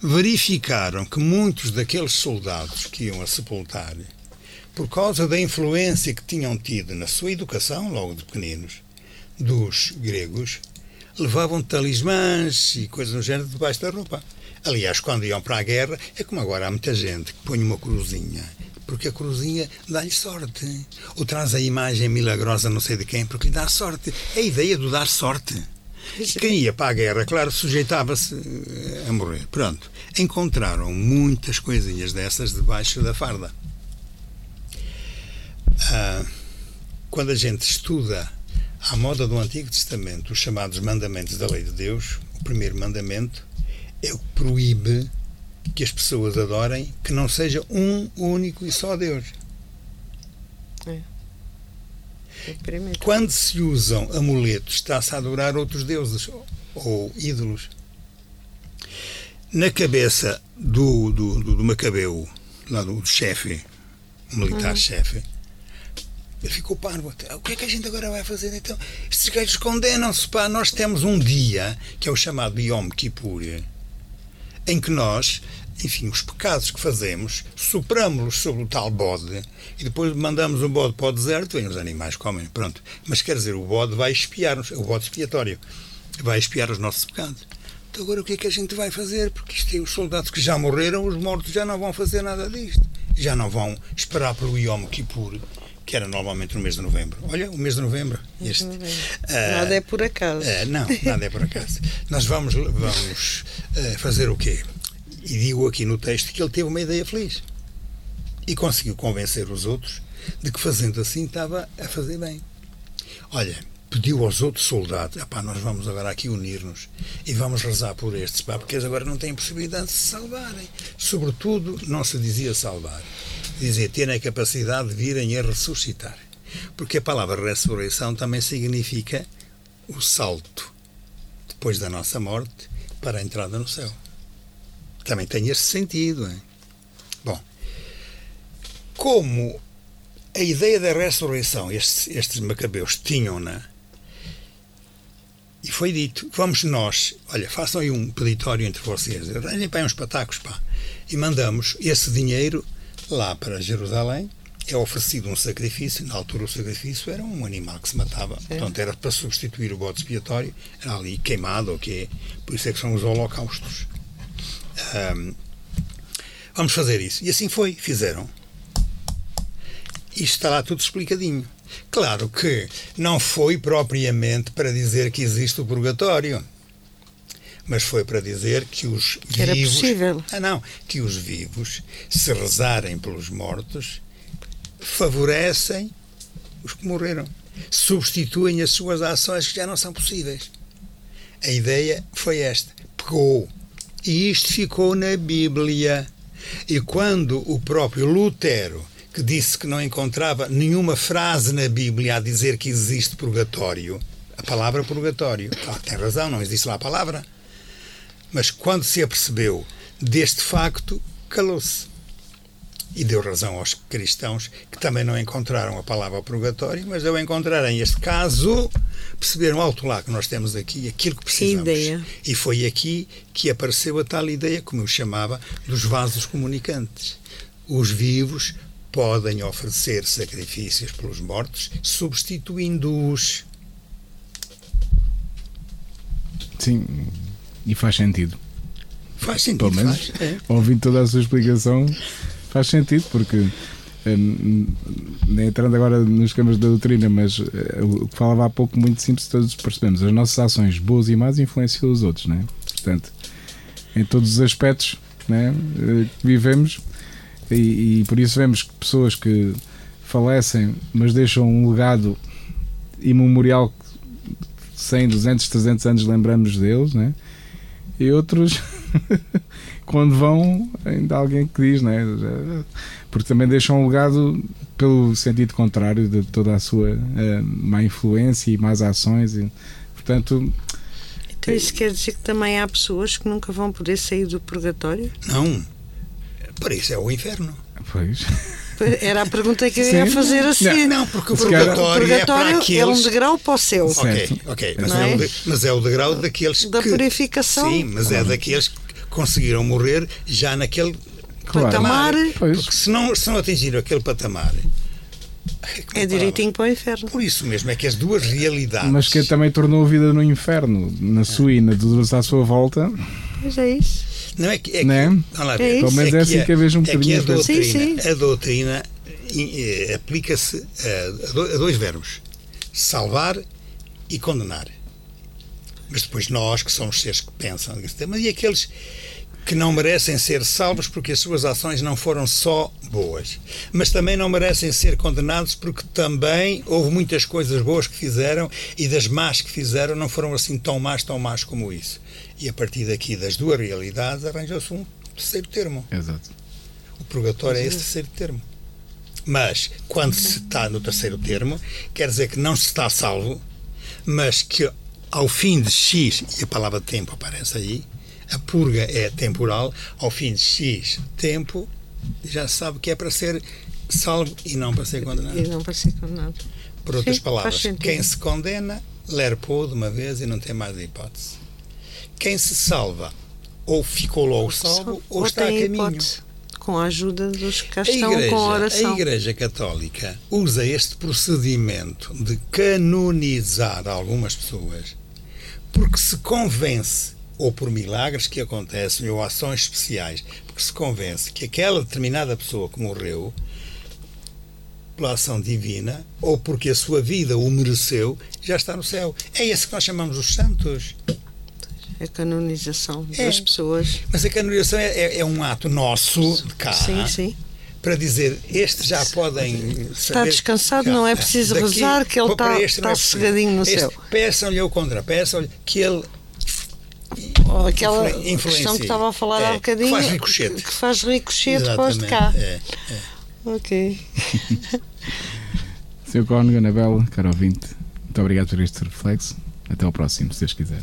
verificaram que muitos daqueles soldados que iam a sepultar, por causa da influência que tinham tido na sua educação, logo de pequeninos, dos gregos, levavam talismãs e coisas do género debaixo da roupa. Aliás, quando iam para a guerra, é como agora há muita gente que põe uma cruzinha, porque a cruzinha dá-lhe sorte. Ou traz a imagem milagrosa não sei de quem, porque lhe dá sorte. É a ideia do dar sorte. Quem ia para a guerra, claro, sujeitava-se eh, a morrer. Pronto. Encontraram muitas coisinhas dessas debaixo da farda. Ah, quando a gente estuda à moda do Antigo Testamento, os chamados mandamentos da lei de Deus, o primeiro mandamento é o que proíbe que as pessoas adorem que não seja um único e só Deus. É. é Quando se usam amuletos, está-se a adorar outros deuses ou ídolos. Na cabeça do, do, do, do Macabeu, lá do chefe, militar-chefe, uhum. Ele ficou parvo. O que é que a gente agora vai fazer então? Estes gajos condenam-se, pá. Nós temos um dia, que é o chamado Yom Kippur, em que nós, enfim, os pecados que fazemos, sopramos-los sobre o tal bode e depois mandamos o bode para o deserto e os animais comem. Pronto. Mas quer dizer, o bode vai espiar-nos, o bode expiatório, vai espiar os nossos pecados. Então agora o que é que a gente vai fazer? Porque isto tem os soldados que já morreram, os mortos já não vão fazer nada disto. Já não vão esperar pelo Yom Kippur que era normalmente no mês de novembro. Olha, o mês de novembro, este. Uh, nada é por acaso. Uh, não, nada é por acaso. Nós vamos, vamos uh, fazer o quê? E digo aqui no texto que ele teve uma ideia feliz. E conseguiu convencer os outros de que fazendo assim estava a fazer bem. Olha, pediu aos outros soldados: nós vamos agora aqui unir-nos e vamos rezar por estes, pá, porque eles agora não têm possibilidade de se salvarem. Sobretudo, não se dizia salvar dizer, ter a capacidade de virem a ressuscitar. Porque a palavra ressurreição também significa o salto depois da nossa morte para a entrada no céu. Também tem esse sentido. Hein? Bom, como a ideia da ressurreição, estes, estes macabeus tinham-na, e foi dito, vamos nós, olha, façam aí um peditório entre vocês, arranjem para uns patacos, pá, e mandamos esse dinheiro lá para Jerusalém, é oferecido um sacrifício, na altura o sacrifício era um animal que se matava, é. portanto era para substituir o bode expiatório, era ali queimado, ok, por isso é que são os holocaustos. Um, vamos fazer isso. E assim foi, fizeram. Isto está lá tudo explicadinho. Claro que não foi propriamente para dizer que existe o purgatório, mas foi para dizer que os que vivos. Era possível. Ah, não, que os vivos, se rezarem pelos mortos, favorecem os que morreram. Substituem as suas ações que já não são possíveis. A ideia foi esta. Pegou. E isto ficou na Bíblia. E quando o próprio Lutero que disse que não encontrava nenhuma frase na Bíblia a dizer que existe purgatório. A palavra purgatório. Ah, tem razão, não existe lá a palavra. Mas quando se apercebeu deste facto, calou-se. E deu razão aos cristãos que também não encontraram a palavra purgatório, mas ao encontrarem este caso, perceberam alto lá que nós temos aqui aquilo que precisamos. Ideia. E foi aqui que apareceu a tal ideia, como eu chamava, dos vasos comunicantes. Os vivos podem oferecer sacrifícios pelos mortos, substituindo-os. Sim, e faz sentido. Faz sentido. Pelo menos, faz, é. ouvindo toda a sua explicação, faz sentido, porque hum, nem entrando agora nos campos da doutrina, mas eh, o que falava há pouco, muito simples, todos percebemos. As nossas ações, boas e más, influenciam os outros, né? Portanto, em todos os aspectos né, eh, que vivemos, e, e por isso vemos que pessoas que falecem, mas deixam um legado imemorial 100, 200, 300 anos lembramos deles, né? E outros, *laughs* quando vão, ainda há alguém que diz, né? Porque também deixam um legado pelo sentido contrário de toda a sua uh, má influência e más ações. E, portanto. Então isso quer dizer que também há pessoas que nunca vão poder sair do purgatório? Não. Para isso é o inferno. Pois. *laughs* Era a pergunta que eu ia fazer assim. Não, não porque o purgatório, purgatório é para aqueles... é um degrau para o céu. Ok, ok. Mas é? É, o, mas é o degrau daqueles da que... purificação. Sim, mas é daqueles que conseguiram morrer já naquele claro. patamar. Pois. Porque se não, se não atingiram aquele patamar... É, é direitinho para o inferno. Por isso mesmo, é que as duas realidades. Mas que também tornou a vida no inferno, na sua e na de à sua volta. Mas é isso. Não é que. É que né? Lá. É Pelo menos é, assim que, a, vejo um bocadinho. É a doutrina, sim, sim. A doutrina aplica-se a, a dois verbos: salvar e condenar. Mas depois nós, que somos seres que pensam nesse tema, e aqueles que não merecem ser salvos porque as suas ações não foram só boas, mas também não merecem ser condenados porque também houve muitas coisas boas que fizeram e das más que fizeram não foram assim tão más, tão más como isso. E a partir daqui das duas realidades arranja-se um terceiro termo. Exato. O purgatório é esse terceiro termo. Mas, quando se está no terceiro termo, quer dizer que não se está salvo, mas que ao fim de X, e a palavra tempo aparece aí, a purga é temporal, ao fim de X tempo, já se sabe que é para ser salvo e não para ser condenado. E não para ser condenado. Por outras Sim, palavras, quem se condena, lerpou de uma vez e não tem mais hipótese quem se salva ou ficou logo salvo ou, ou está a caminho. Hipótese, com a ajuda dos que estão igreja, com a oração. A Igreja Católica usa este procedimento de canonizar algumas pessoas porque se convence, ou por milagres que acontecem, ou ações especiais, porque se convence que aquela determinada pessoa que morreu pela ação divina, ou porque a sua vida o mereceu, já está no céu. É esse que nós chamamos os santos a canonização é, das pessoas. Mas a canonização é, é, é, um ato nosso de cá. Sim, sim. Para dizer, estes já podem. Saber, está descansado, não é preciso daqui, rezar, que ele está, está é sossegadinho no este, céu. Peçam-lhe o contra, peçam-lhe que ele ou aquela questão que estava a falar é, há bocadinho que faz ricochete, que faz ricochete depois de cá. É, é. Ok. *laughs* Sr. Cónigo, Anabela, caro ouvinte, muito obrigado por este reflexo. Até ao próximo, se Deus quiser.